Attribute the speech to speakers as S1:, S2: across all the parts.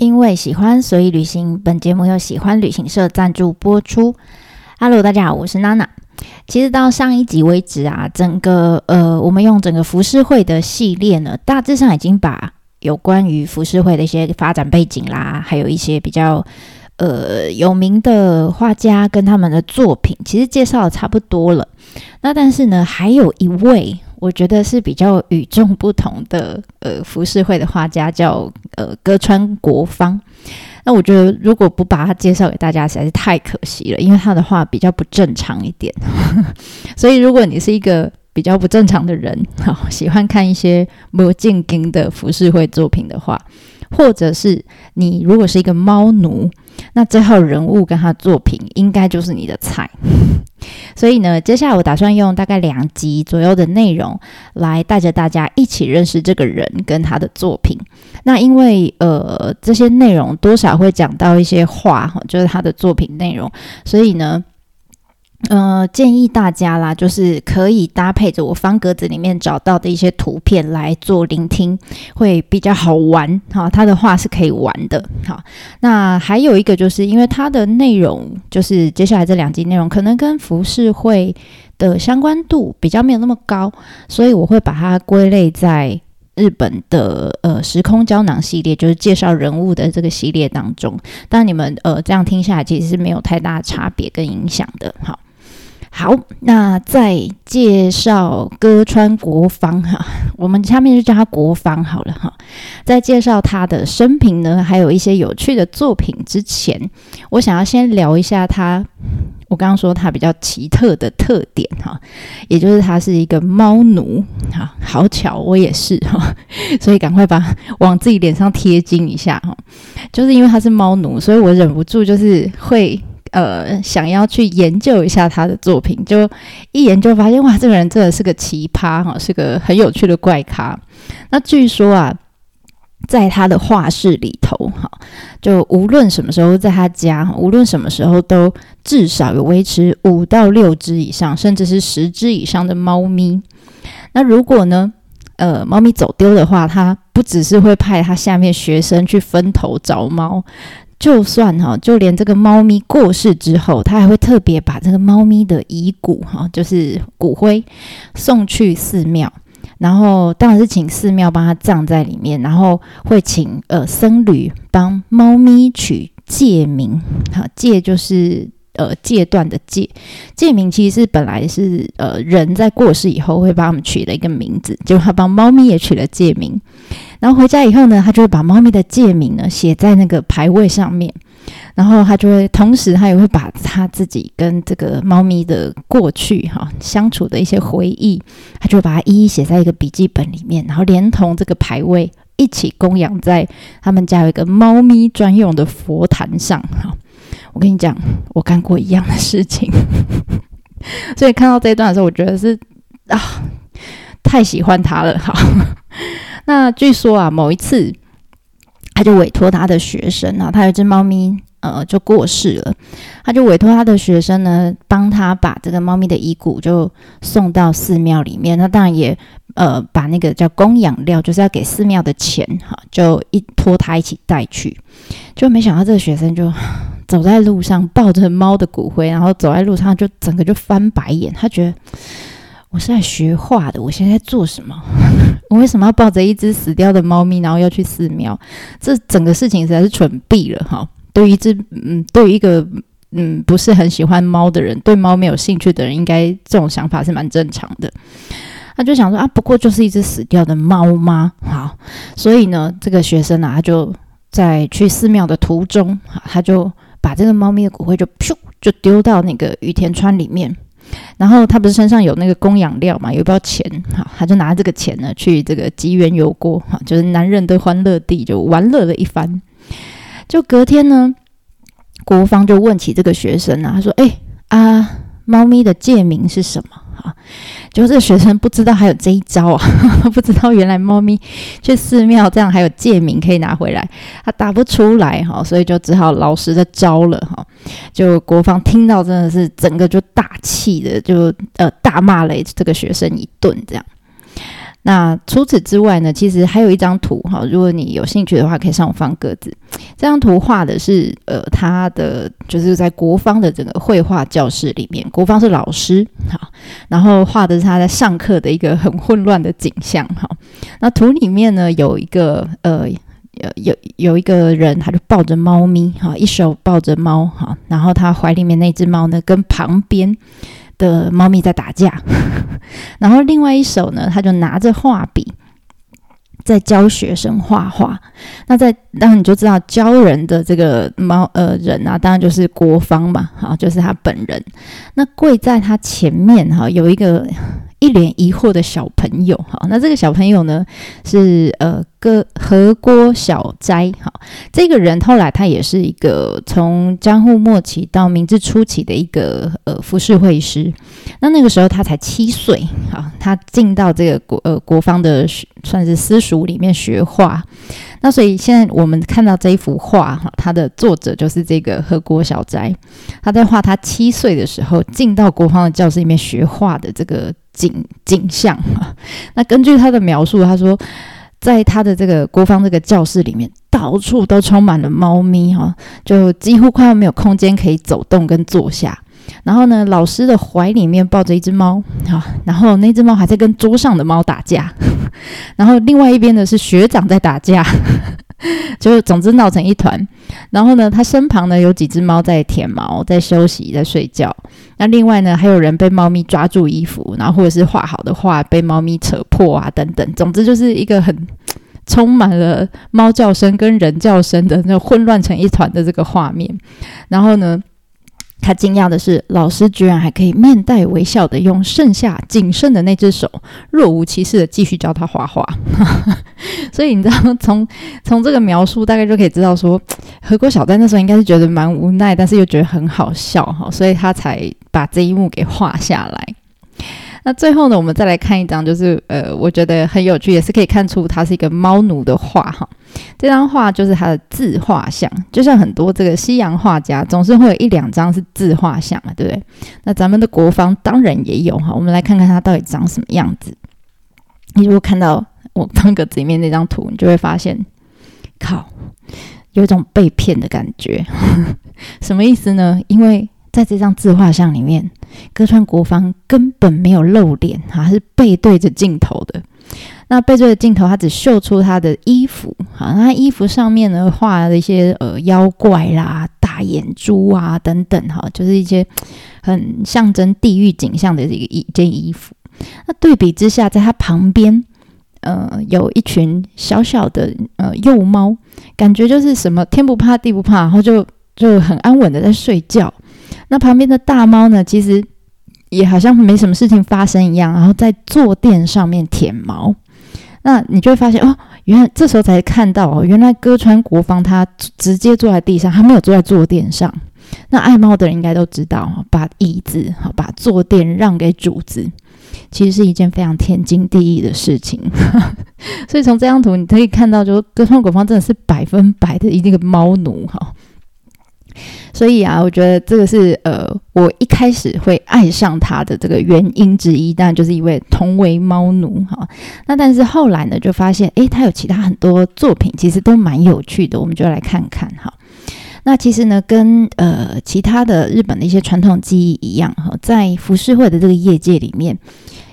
S1: 因为喜欢，所以旅行。本节目由喜欢旅行社赞助播出。Hello，大家好，我是娜娜。其实到上一集为止啊，整个呃，我们用整个浮世绘的系列呢，大致上已经把有关于浮世绘的一些发展背景啦，还有一些比较呃有名的画家跟他们的作品，其实介绍的差不多了。那但是呢，还有一位。我觉得是比较与众不同的，呃，浮世绘的画家叫呃歌川国芳。那我觉得如果不把他介绍给大家，实在是太可惜了，因为他的画比较不正常一点。所以如果你是一个比较不正常的人，好喜欢看一些没进京的浮世绘作品的话，或者是你如果是一个猫奴，那最后人物跟他作品应该就是你的菜。所以呢，接下来我打算用大概两集左右的内容，来带着大家一起认识这个人跟他的作品。那因为呃这些内容多少会讲到一些话哈，就是他的作品内容，所以呢。呃，建议大家啦，就是可以搭配着我方格子里面找到的一些图片来做聆听，会比较好玩。好，他的话是可以玩的。好，那还有一个就是因为它的内容，就是接下来这两集内容可能跟服饰会的相关度比较没有那么高，所以我会把它归类在日本的呃时空胶囊系列，就是介绍人物的这个系列当中。但你们呃这样听下来，其实是没有太大差别跟影响的。好。好，那再介绍歌川国芳哈，我们下面就叫他国芳好了哈。在介绍他的生平呢，还有一些有趣的作品之前，我想要先聊一下他。我刚刚说他比较奇特的特点哈，也就是他是一个猫奴哈，好巧我也是哈，所以赶快把往自己脸上贴金一下哈。就是因为他是猫奴，所以我忍不住就是会。呃，想要去研究一下他的作品，就一研究发现，哇，这个人真的是个奇葩哈，是个很有趣的怪咖。那据说啊，在他的画室里头，哈，就无论什么时候在他家，无论什么时候都至少有维持五到六只以上，甚至是十只以上的猫咪。那如果呢，呃，猫咪走丢的话，他不只是会派他下面学生去分头找猫。就算哈，就连这个猫咪过世之后，他还会特别把这个猫咪的遗骨哈，就是骨灰送去寺庙，然后当然是请寺庙帮他葬在里面，然后会请呃僧侣帮猫咪取戒名，哈，戒就是呃戒断的戒，戒名其实是本来是呃人在过世以后会帮他们取的一个名字，就他帮猫咪也取了戒名。然后回家以后呢，他就会把猫咪的戒名呢写在那个牌位上面，然后他就会同时他也会把他自己跟这个猫咪的过去哈相处的一些回忆，他就把它一一写在一个笔记本里面，然后连同这个牌位一起供养在他们家有一个猫咪专用的佛坛上哈。我跟你讲，我干过一样的事情，所以看到这一段的时候，我觉得是啊，太喜欢他了哈。那据说啊，某一次，他就委托他的学生啊，他有只猫咪，呃，就过世了，他就委托他的学生呢，帮他把这个猫咪的遗骨就送到寺庙里面。那当然也，呃，把那个叫供养料，就是要给寺庙的钱，哈，就一托他一起带去。就没想到这个学生就 走在路上，抱着猫的骨灰，然后走在路上就整个就翻白眼，他觉得。我是来学画的，我现在在做什么？我为什么要抱着一只死掉的猫咪，然后要去寺庙？这整个事情实在是蠢毙了哈！对于一只嗯，对于一个嗯不是很喜欢猫的人，对猫没有兴趣的人，应该这种想法是蛮正常的。他就想说啊，不过就是一只死掉的猫吗？好，所以呢，这个学生啊，他就在去寺庙的途中，他就把这个猫咪的骨灰就噗就丢到那个雨田川里面。然后他不是身上有那个供养料嘛，有一包钱，哈，他就拿这个钱呢去这个吉原油锅，哈，就是男人的欢乐地，就玩乐了一番。就隔天呢，国方就问起这个学生啊，他说：“哎啊，猫咪的戒名是什么？”啊，就是学生不知道还有这一招啊，不知道原来猫咪去寺庙这样还有戒名可以拿回来，他打不出来哈，所以就只好老实的招了哈。就国芳听到真的是整个就大气的，就呃大骂了这个学生一顿这样。那除此之外呢，其实还有一张图哈，如果你有兴趣的话，可以上我放鸽子。这张图画的是呃，他的就是在国方的整个绘画教室里面，国方是老师哈，然后画的是他在上课的一个很混乱的景象哈。那图里面呢，有一个呃。有有有一个人，他就抱着猫咪哈，一手抱着猫哈，然后他怀里面那只猫呢，跟旁边的猫咪在打架，然后另外一手呢，他就拿着画笔在教学生画画。那在当然你就知道教人的这个猫呃人啊，当然就是国芳嘛，哈，就是他本人。那跪在他前面哈，有一个。一脸疑惑的小朋友，哈，那这个小朋友呢是呃，个和郭小斋，哈，这个人后来他也是一个从江户末期到明治初期的一个呃服饰会师，那那个时候他才七岁，哈，他进到这个国呃国方的算是私塾里面学画，那所以现在我们看到这一幅画，哈，它的作者就是这个和郭小斋，他在画他七岁的时候进到国方的教室里面学画的这个。景景象啊，那根据他的描述，他说，在他的这个国方这个教室里面，到处都充满了猫咪哈，就几乎快要没有空间可以走动跟坐下。然后呢，老师的怀里面抱着一只猫哈，然后那只猫还在跟桌上的猫打架，然后另外一边呢是学长在打架。就总之闹成一团，然后呢，他身旁呢有几只猫在舔毛，在休息，在睡觉。那另外呢，还有人被猫咪抓住衣服，然后或者是画好的画被猫咪扯破啊，等等。总之就是一个很充满了猫叫声跟人叫声的那混乱成一团的这个画面。然后呢？他惊讶的是，老师居然还可以面带微笑的用剩下仅剩的那只手，若无其事的继续教他画画。所以你知道，从从这个描述大概就可以知道，说何国小丹那时候应该是觉得蛮无奈，但是又觉得很好笑哈，所以他才把这一幕给画下来。那最后呢，我们再来看一张，就是呃，我觉得很有趣，也是可以看出它是一个猫奴的画哈。这张画就是他的自画像，就像很多这个西洋画家总是会有一两张是自画像嘛，对不对？那咱们的国方当然也有哈。我们来看看它到底长什么样子。你如果看到我方格子里面那张图，你就会发现，靠，有一种被骗的感觉。什么意思呢？因为在这张自画像里面，歌川国芳根本没有露脸，哈，是背对着镜头的。那背对着镜头，他只秀出他的衣服，哈，那衣服上面呢画了一些呃妖怪啦、大眼珠啊等等，哈，就是一些很象征地狱景象的这个一件衣服。那对比之下，在他旁边，呃，有一群小小的呃幼猫，感觉就是什么天不怕地不怕，然后就就很安稳的在睡觉。那旁边的大猫呢？其实也好像没什么事情发生一样，然后在坐垫上面舔毛。那你就会发现哦，原来这时候才看到哦，原来歌川国芳他直接坐在地上，他没有坐在坐垫上。那爱猫的人应该都知道，把椅子哈，把坐垫让给主子，其实是一件非常天经地义的事情。所以从这张图你可以看到，就是歌川国芳真的是百分百的一个猫奴哈。所以啊，我觉得这个是呃，我一开始会爱上他的这个原因之一，当然就是因为同为猫奴哈。那但是后来呢，就发现诶，他有其他很多作品，其实都蛮有趣的，我们就来看看哈。那其实呢，跟呃其他的日本的一些传统技艺一样哈，在浮世绘的这个业界里面，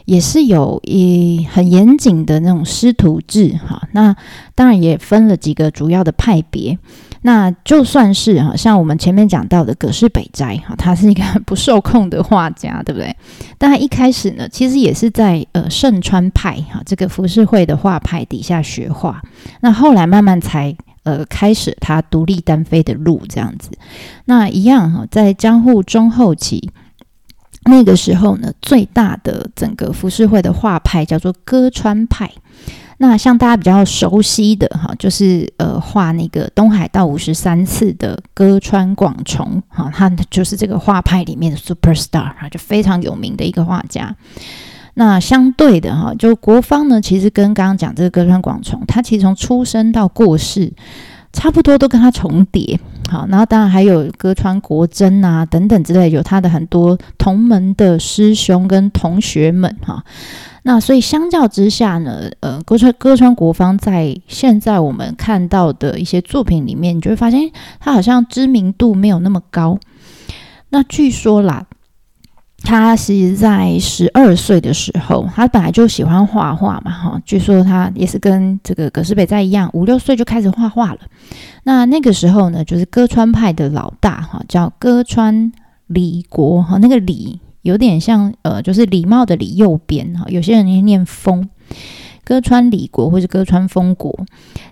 S1: 也是有一很严谨的那种师徒制哈。那当然也分了几个主要的派别。那就算是哈，像我们前面讲到的葛饰北斋哈，他是一个不受控的画家，对不对？但他一开始呢，其实也是在呃盛川派哈这个浮世绘的画派底下学画，那后来慢慢才呃开始他独立单飞的路这样子。那一样哈，在江户中后期那个时候呢，最大的整个浮世绘的画派叫做歌川派。那像大家比较熟悉的哈，就是呃画那个东海道五十三次的歌川广重哈，他就是这个画派里面的 super star 哈，就非常有名的一个画家。那相对的哈，就国方呢，其实跟刚刚讲这个歌川广重，他其实从出生到过世，差不多都跟他重叠好，然后当然还有歌川国真啊等等之类，有他的很多同门的师兄跟同学们哈。那所以相较之下呢，呃，歌川歌川国芳在现在我们看到的一些作品里面，你就会发现他好像知名度没有那么高。那据说啦。他是在十二岁的时候，他本来就喜欢画画嘛，哈。据说他也是跟这个葛饰北在一样，五六岁就开始画画了。那那个时候呢，就是歌川派的老大，哈，叫歌川李国，哈，那个李有点像呃，就是礼貌的礼右边，哈。有些人念念风，歌川李国或者歌川丰国。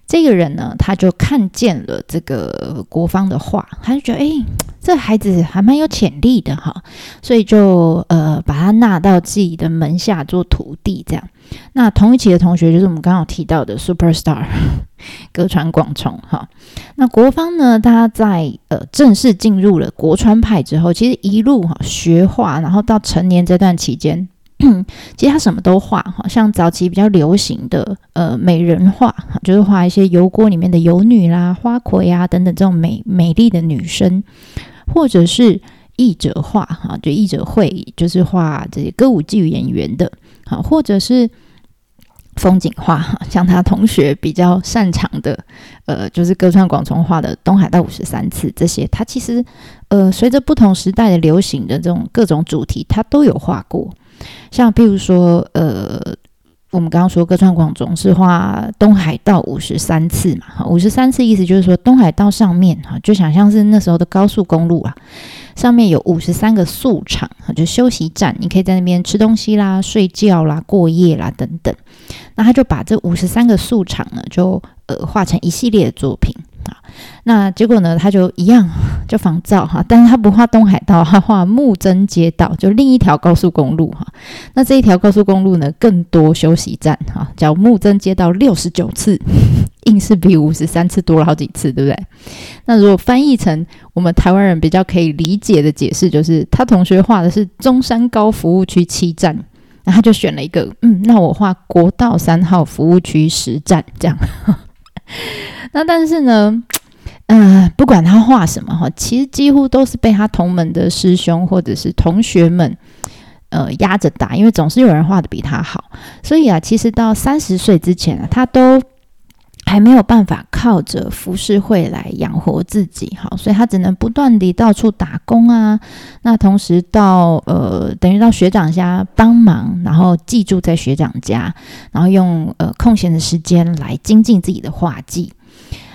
S1: 这个人呢，他就看见了这个国方的画，他就觉得，哎。这孩子还蛮有潜力的哈，所以就呃把他纳到自己的门下做徒弟，这样。那同一期的同学就是我们刚刚提到的 super star 歌川广重哈。那国方呢，他在呃正式进入了国川派之后，其实一路哈学画，然后到成年这段期间，其实他什么都画哈，像早期比较流行的呃美人画，就是画一些油锅里面的油女啦、花魁啊等等这种美美丽的女生。或者是译者画哈，就译者会就是画这些歌舞伎演员的，好，或者是风景画哈，像他同学比较擅长的，呃，就是歌川广重画的《东海道五十三次》这些，他其实呃，随着不同时代的流行的这种各种主题，他都有画过，像譬如说呃。我们刚刚说歌川广重是画东海道五十三次嘛，五十三次意思就是说东海道上面哈，就想象是那时候的高速公路啊，上面有五十三个宿场，就休息站，你可以在那边吃东西啦、睡觉啦、过夜啦等等。那他就把这五十三个宿场呢，就呃画成一系列的作品。那结果呢？他就一样，就仿造哈，但是他不画东海道，他画木曾街道，就另一条高速公路哈。那这一条高速公路呢，更多休息站哈，叫木曾街道六十九次，硬是比五十三次多了好几次，对不对？那如果翻译成我们台湾人比较可以理解的解释，就是他同学画的是中山高服务区七站，那他就选了一个，嗯，那我画国道三号服务区十站这样。那但是呢，嗯，不管他画什么哈，其实几乎都是被他同门的师兄或者是同学们，呃，压着打，因为总是有人画的比他好。所以啊，其实到三十岁之前啊，他都还没有办法靠着服饰会来养活自己，哈，所以他只能不断地到处打工啊。那同时到呃，等于到学长家帮忙，然后寄住在学长家，然后用呃空闲的时间来精进自己的画技。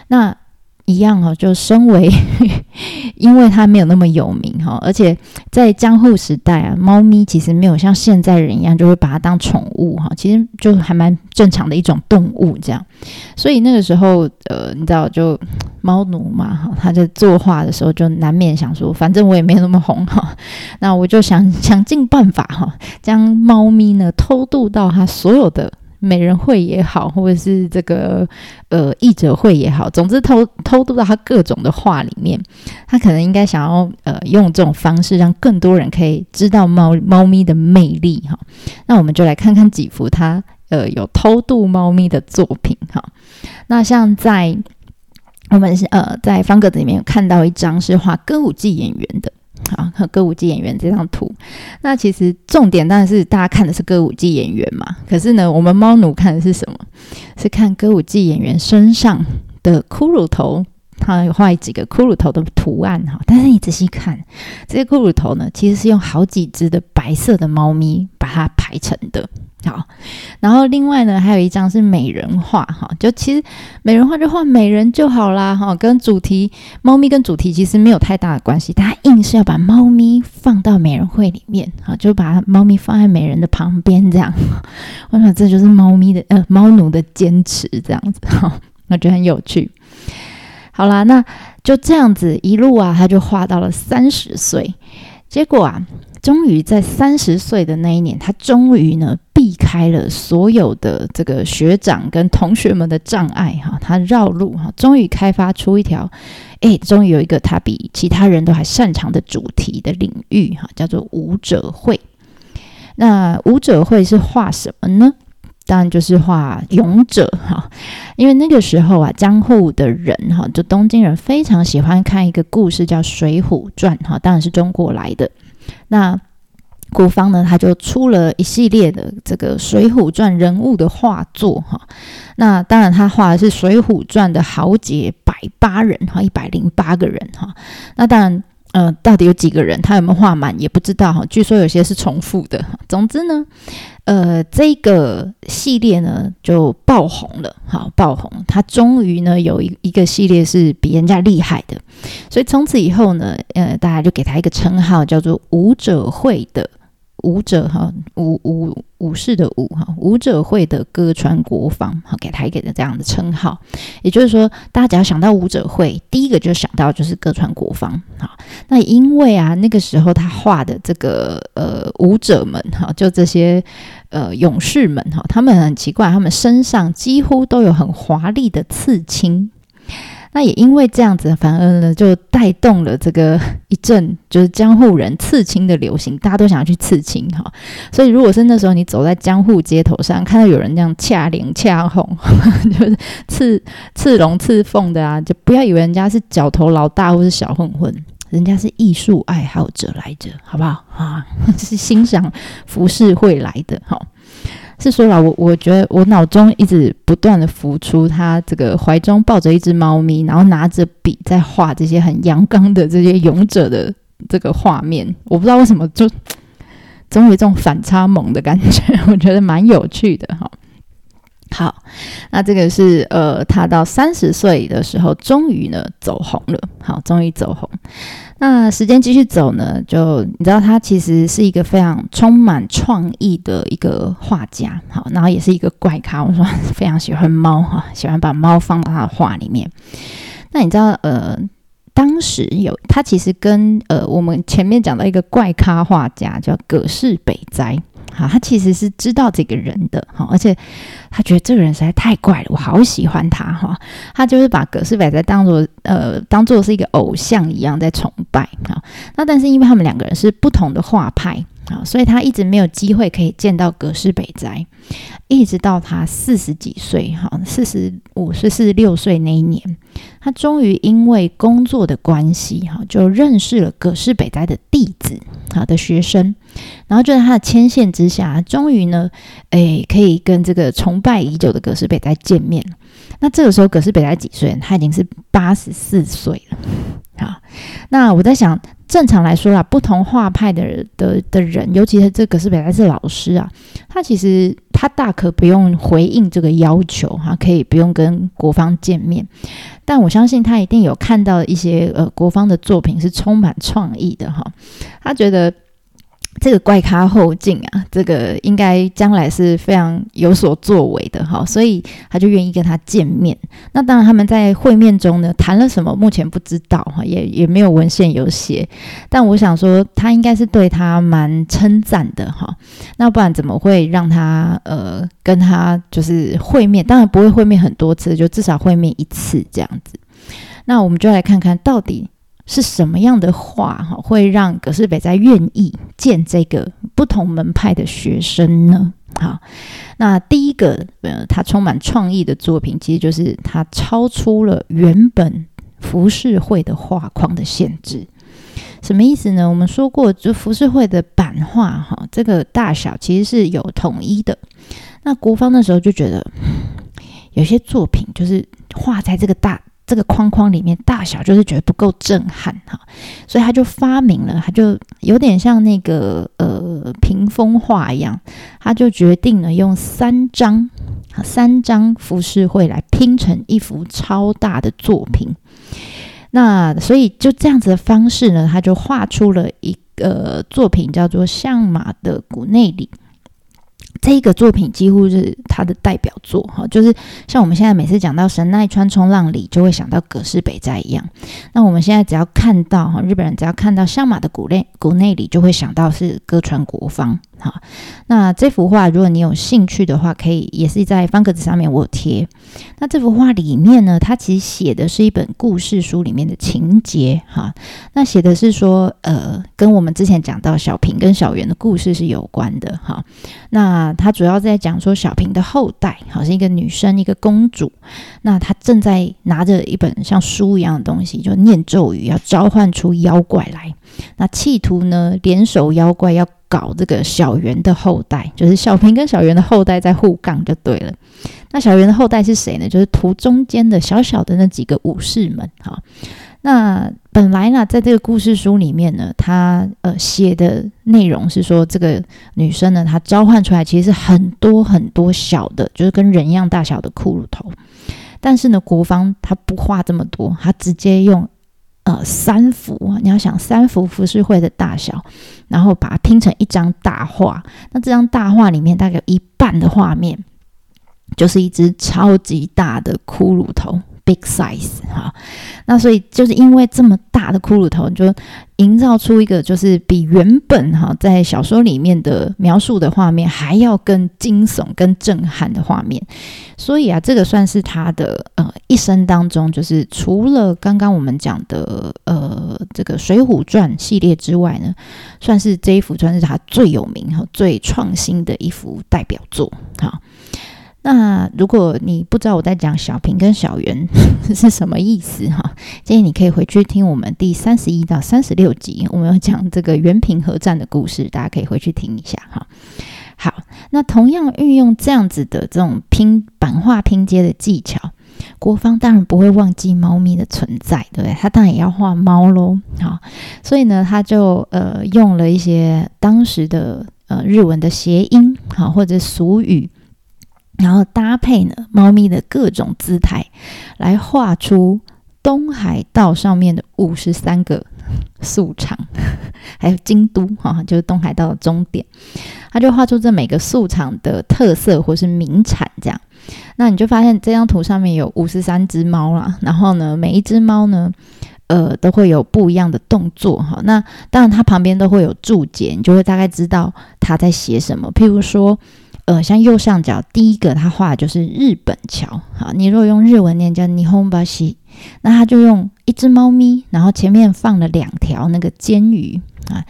S1: 那一样哈，就身为，因为它没有那么有名哈，而且在江户时代啊，猫咪其实没有像现在人一样就会把它当宠物哈，其实就还蛮正常的一种动物这样。所以那个时候，呃，你知道，就 猫奴嘛哈，他在作画的时候就难免想说，反正我也没那么红哈，那我就想想尽办法哈，将猫咪呢偷渡到他所有的。美人会也好，或者是这个呃译者会也好，总之偷偷渡到他各种的画里面，他可能应该想要呃用这种方式让更多人可以知道猫猫咪的魅力哈。那我们就来看看几幅他呃有偷渡猫咪的作品哈。那像在我们呃在方格子里面有看到一张是画歌舞伎演员的。好，和歌舞伎演员这张图，那其实重点当然是大家看的是歌舞伎演员嘛。可是呢，我们猫奴看的是什么？是看歌舞伎演员身上的骷髅头，他有画几个骷髅头的图案哈。但是你仔细看，这些骷髅头呢，其实是用好几只的白色的猫咪把它排成的。好，然后另外呢，还有一张是美人画哈，就其实美人画就画美人就好啦哈，跟主题猫咪跟主题其实没有太大的关系，他硬是要把猫咪放到美人会里面啊，就把猫咪放在美人的旁边这样，我想这就是猫咪的呃猫奴的坚持这样子哈，我觉得很有趣。好啦，那就这样子一路啊，他就画到了三十岁，结果啊。终于在三十岁的那一年，他终于呢避开了所有的这个学长跟同学们的障碍哈，他绕路哈，终于开发出一条，哎，终于有一个他比其他人都还擅长的主题的领域哈，叫做舞者会。那舞者会是画什么呢？当然就是画勇者哈，因为那个时候啊，江户的人哈，就东京人非常喜欢看一个故事叫《水浒传》哈，当然是中国来的。那国方呢，他就出了一系列的这个《水浒传》人物的画作哈。那当然，他画的是《水浒传》的豪杰百八人哈，一百零八个人哈。那当然。呃，到底有几个人？他有没有画满也不知道哈。据说有些是重复的。总之呢，呃，这个系列呢就爆红了，好爆红。他终于呢有一一个系列是比人家厉害的，所以从此以后呢，呃，大家就给他一个称号，叫做武者会的。武者哈武武武士的武哈武者会的歌川国芳好给他一个这样的称号，也就是说，大家只要想到武者会，第一个就想到就是歌川国芳哈。那因为啊，那个时候他画的这个呃武者们哈，就这些呃勇士们哈，他们很奇怪，他们身上几乎都有很华丽的刺青。那也因为这样子，反而呢就带动了这个一阵就是江户人刺青的流行，大家都想要去刺青哈。所以如果是那时候你走在江户街头上，看到有人这样恰脸恰红，就是刺刺龙刺凤的啊，就不要以为人家是角头老大或是小混混，人家是艺术爱好者来着，好不好啊？是欣赏服饰会来的哈。是说了，我我觉得我脑中一直不断的浮出他这个怀中抱着一只猫咪，然后拿着笔在画这些很阳刚的这些勇者的这个画面。我不知道为什么就总有一种反差萌的感觉，我觉得蛮有趣的哈。好，那这个是呃，他到三十岁的时候，终于呢走红了。好，终于走红。那时间继续走呢，就你知道，他其实是一个非常充满创意的一个画家。好，然后也是一个怪咖。我说 非常喜欢猫哈，喜欢把猫放到他的画里面。那你知道，呃，当时有他其实跟呃我们前面讲到一个怪咖画家叫葛饰北斋。啊，他其实是知道这个人的哈，而且他觉得这个人实在太怪了，我好喜欢他哈。他就是把葛斯百在当做呃当做是一个偶像一样在崇拜哈。那但是因为他们两个人是不同的画派啊，所以他一直没有机会可以见到葛饰北斋，一直到他四十几岁哈，四十五岁、四十六岁那一年，他终于因为工作的关系哈，就认识了葛饰北斋的弟子好的学生。然后就在他的牵线之下，终于呢，诶，可以跟这个崇拜已久的葛饰北斋见面。那这个时候，葛饰北斋几岁？他已经是八十四岁了。啊，那我在想，正常来说啦，不同画派的的的人，尤其是这个是本来是老师啊，他其实他大可不用回应这个要求哈，可以不用跟国方见面。但我相信他一定有看到一些呃国方的作品是充满创意的哈，他觉得。这个怪咖后劲啊，这个应该将来是非常有所作为的哈，所以他就愿意跟他见面。那当然他们在会面中呢谈了什么，目前不知道哈，也也没有文献有写。但我想说，他应该是对他蛮称赞的哈。那不然怎么会让他呃跟他就是会面？当然不会会面很多次，就至少会面一次这样子。那我们就来看看到底。是什么样的话哈，会让葛饰北斋愿意见这个不同门派的学生呢？好，那第一个呃，他充满创意的作品，其实就是他超出了原本浮世绘的画框的限制。什么意思呢？我们说过，就浮世绘的版画哈，这个大小其实是有统一的。那国方的时候就觉得，有些作品就是画在这个大。这个框框里面大小就是觉得不够震撼哈，所以他就发明了，他就有点像那个呃屏风画一样，他就决定了用三张三张浮世绘来拼成一幅超大的作品。那所以就这样子的方式呢，他就画出了一个作品叫做《相马的古内里》。这个作品几乎是他的代表作哈，就是像我们现在每次讲到神奈川冲浪里，就会想到葛饰北斋一样。那我们现在只要看到哈，日本人只要看到相马的古内古内里，就会想到是歌川国芳哈。那这幅画，如果你有兴趣的话，可以也是在方格子上面我贴。那这幅画里面呢，它其实写的是一本故事书里面的情节哈。那写的是说，呃，跟我们之前讲到小平跟小圆的故事是有关的哈。那它主要在讲说小平的后代，好像一个女生，一个公主。那她正在拿着一本像书一样的东西，就念咒语，要召唤出妖怪来。那企图呢，联手妖怪要搞这个小圆的后代，就是小平跟小圆的后代在互杠就对了。那小圆的后代是谁呢？就是图中间的小小的那几个武士们。哈，那本来呢，在这个故事书里面呢，他呃写的内容是说，这个女生呢，她召唤出来其实是很多很多小的，就是跟人一样大小的骷髅头。但是呢，国方他不画这么多，他直接用。呃，三幅，你要想三幅浮世绘的大小，然后把它拼成一张大画。那这张大画里面大概有一半的画面，就是一只超级大的骷髅头。big size 哈，那所以就是因为这么大的骷髅头，就营造出一个就是比原本哈在小说里面的描述的画面还要更惊悚、更震撼的画面。所以啊，这个算是他的呃一生当中，就是除了刚刚我们讲的呃这个《水浒传》系列之外呢，算是这一幅算是他最有名和最创新的一幅代表作哈。那如果你不知道我在讲小平跟小圆 是什么意思哈，建议你可以回去听我们第三十一到三十六集，我们要讲这个原平合战的故事，大家可以回去听一下哈。好，那同样运用这样子的这种拼版画拼接的技巧，国芳当然不会忘记猫咪的存在，对不对？他当然也要画猫喽。好，所以呢，他就呃用了一些当时的呃日文的谐音，好或者俗语。然后搭配呢，猫咪的各种姿态，来画出东海道上面的五十三个 素场，还有京都哈，就是东海道的终点。他就画出这每个素场的特色或是名产，这样。那你就发现这张图上面有五十三只猫啦，然后呢，每一只猫呢，呃，都会有不一样的动作哈。那当然，它旁边都会有注解，你就会大概知道它在写什么。譬如说。呃，像右上角第一个，他画的就是日本桥。好，你如果用日文念叫霓虹巴西，那他就用一只猫咪，然后前面放了两条那个煎鱼啊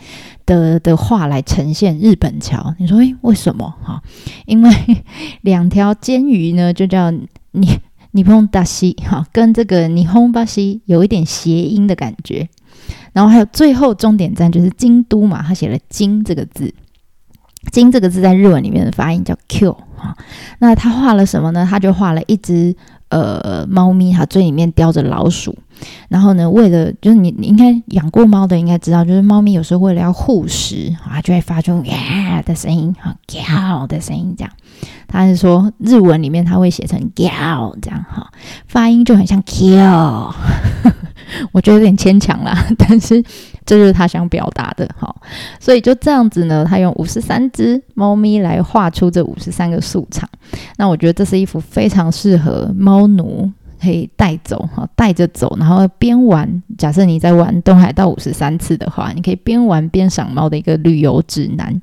S1: 的的画来呈现日本桥。你说，诶，为什么？哈，因为 两条煎鱼呢，就叫你霓虹巴西，哈，跟这个霓虹巴西有一点谐音的感觉。然后还有最后终点站就是京都嘛，他写了“京”这个字。金这个字在日文里面的发音叫 Q 哈，那他画了什么呢？他就画了一只呃猫咪，哈，嘴里面叼着老鼠。然后呢，为了就是你你应该养过猫的应该知道，就是猫咪有时候为了要护食啊，就会发出呀的声音哈，叫的声音这样。他是说日文里面他会写成叫这样哈，发音就很像 Q，我觉得有点牵强啦，但是。这就是他想表达的，哈，所以就这样子呢，他用五十三只猫咪来画出这五十三个素场。那我觉得这是一幅非常适合猫奴可以带走，哈，带着走，然后边玩。假设你在玩东海道五十三次的话，你可以边玩边赏猫的一个旅游指南。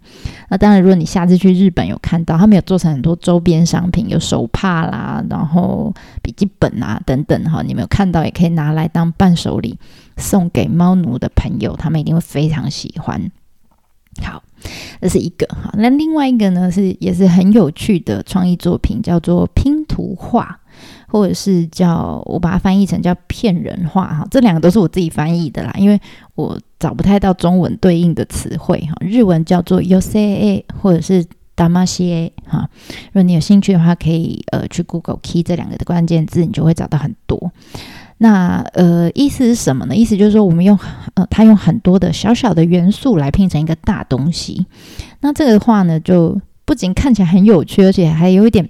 S1: 那当然，如果你下次去日本有看到，他们有做成很多周边商品，有手帕啦，然后笔记本啊等等，哈，你没有看到也可以拿来当伴手礼。送给猫奴的朋友，他们一定会非常喜欢。好，这是一个哈。那另外一个呢，是也是很有趣的创意作品，叫做拼图画，或者是叫我把它翻译成叫骗人画哈。这两个都是我自己翻译的啦，因为我找不太到中文对应的词汇哈。日文叫做 Yosei 或者是 Damashi 哈。如果你有兴趣的话，可以呃去 Google Key 这两个的关键字，你就会找到很多。那呃，意思是什么呢？意思就是说，我们用呃，他用很多的小小的元素来拼成一个大东西。那这个话呢，就不仅看起来很有趣，而且还有一点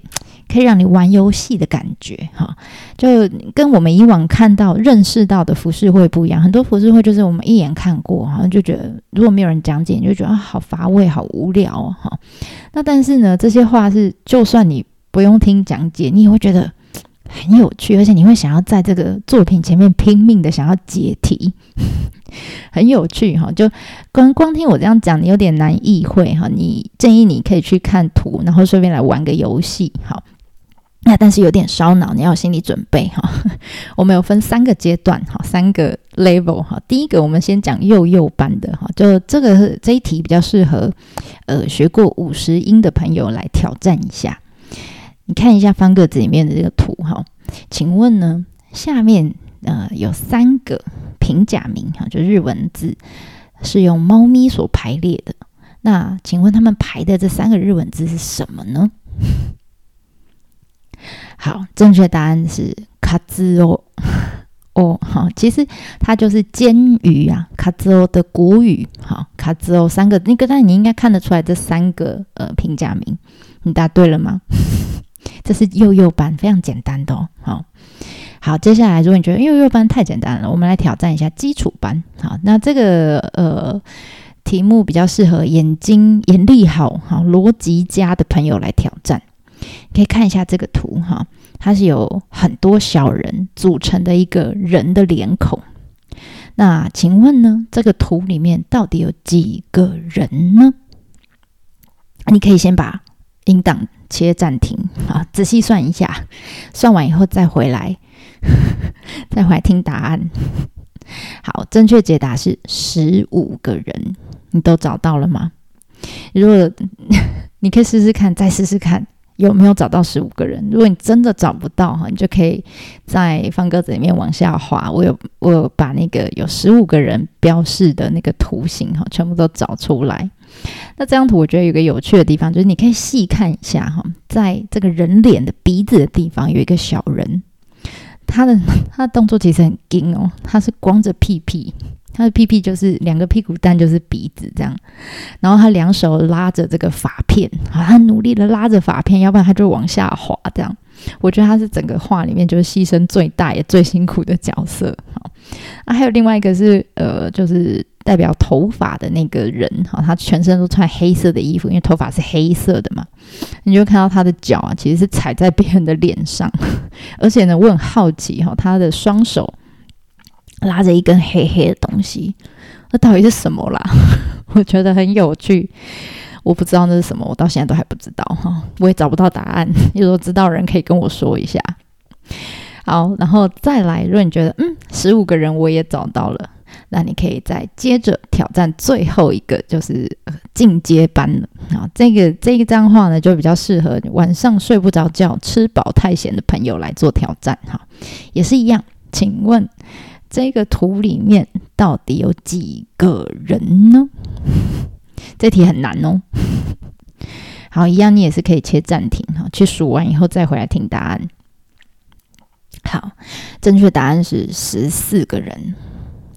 S1: 可以让你玩游戏的感觉哈。就跟我们以往看到、认识到的服饰会不一样。很多服饰会就是我们一眼看过，好像就觉得如果没有人讲解，你就觉得，好乏味、好无聊哈。那但是呢，这些话是就算你不用听讲解，你也会觉得。很有趣，而且你会想要在这个作品前面拼命的想要解题，很有趣哈。就光光听我这样讲，你有点难意会哈。你建议你可以去看图，然后顺便来玩个游戏，好。那但是有点烧脑，你要有心理准备哈。我们有分三个阶段哈，三个 level 哈。第一个我们先讲幼幼班的哈，就这个这一题比较适合呃学过五十音的朋友来挑战一下。你看一下方格子里面的这个图哈，请问呢下面呃有三个平假名哈，就日文字是用猫咪所排列的。那请问他们排的这三个日文字是什么呢？好，正确答案是卡兹哦 哦，好，其实它就是煎鱼啊，卡兹哦的古语，好，卡兹哦三个，那个但你应该看得出来这三个呃平假名，你答对了吗？这是幼幼班，非常简单的哦，好，好，接下来如果你觉得幼幼班太简单了，我们来挑战一下基础班，好，那这个呃题目比较适合眼睛眼力好、好逻辑佳的朋友来挑战。可以看一下这个图哈，它是有很多小人组成的一个人的脸孔。那请问呢，这个图里面到底有几个人呢？你可以先把音档切暂停啊，仔细算一下，算完以后再回来，再回来听答案。好，正确解答是十五个人，你都找到了吗？如果 你可以试试看，再试试看。有没有找到十五个人？如果你真的找不到哈，你就可以在方格子里面往下滑。我有我有把那个有十五个人标示的那个图形哈，全部都找出来。那这张图我觉得有个有趣的地方，就是你可以细看一下哈，在这个人脸的鼻子的地方有一个小人，他的他的动作其实很惊哦，他是光着屁屁。他的屁屁就是两个屁股蛋，就是鼻子这样，然后他两手拉着这个发片，啊，他努力的拉着发片，要不然他就往下滑这样。我觉得他是整个画里面就是牺牲最大也最辛苦的角色。好，啊，还有另外一个是呃，就是代表头发的那个人，哈，他全身都穿黑色的衣服，因为头发是黑色的嘛。你就看到他的脚啊，其实是踩在别人的脸上，而且呢，我很好奇哈，他的双手。拉着一根黑黑的东西，那到底是什么啦？我觉得很有趣，我不知道那是什么，我到现在都还不知道哈，我也找不到答案。如果知道人可以跟我说一下。好，然后再来，如果你觉得嗯，十五个人我也找到了，那你可以再接着挑战最后一个，就是进阶班了啊。这个这一张画呢，就比较适合晚上睡不着觉、吃饱太闲的朋友来做挑战哈。也是一样，请问。这个图里面到底有几个人呢？这题很难哦。好，一样你也是可以切暂停哈，去数完以后再回来听答案。好，正确答案是十四个人，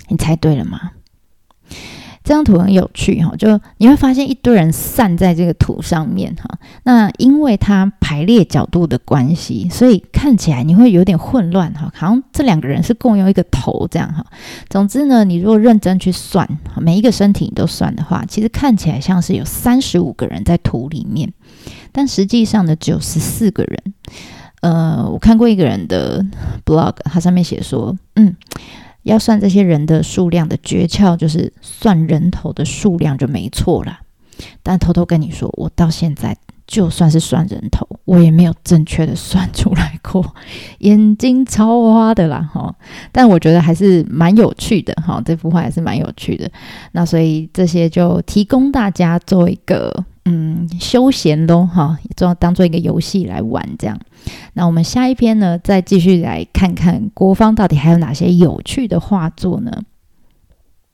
S1: 你猜对了吗？这张图很有趣哈，就你会发现一堆人散在这个图上面哈。那因为它排列角度的关系，所以看起来你会有点混乱哈，好像这两个人是共用一个头这样哈。总之呢，你如果认真去算，每一个身体你都算的话，其实看起来像是有三十五个人在图里面，但实际上呢只有十四个人。呃，我看过一个人的 blog，他上面写说，嗯。要算这些人的数量的诀窍，就是算人头的数量就没错了。但偷偷跟你说，我到现在就算是算人头，我也没有正确的算出来过，眼睛超花的啦哈。但我觉得还是蛮有趣的哈，这幅画还是蛮有趣的。那所以这些就提供大家做一个。嗯，休闲咯，哈，做当做一个游戏来玩这样。那我们下一篇呢，再继续来看看郭方到底还有哪些有趣的画作呢？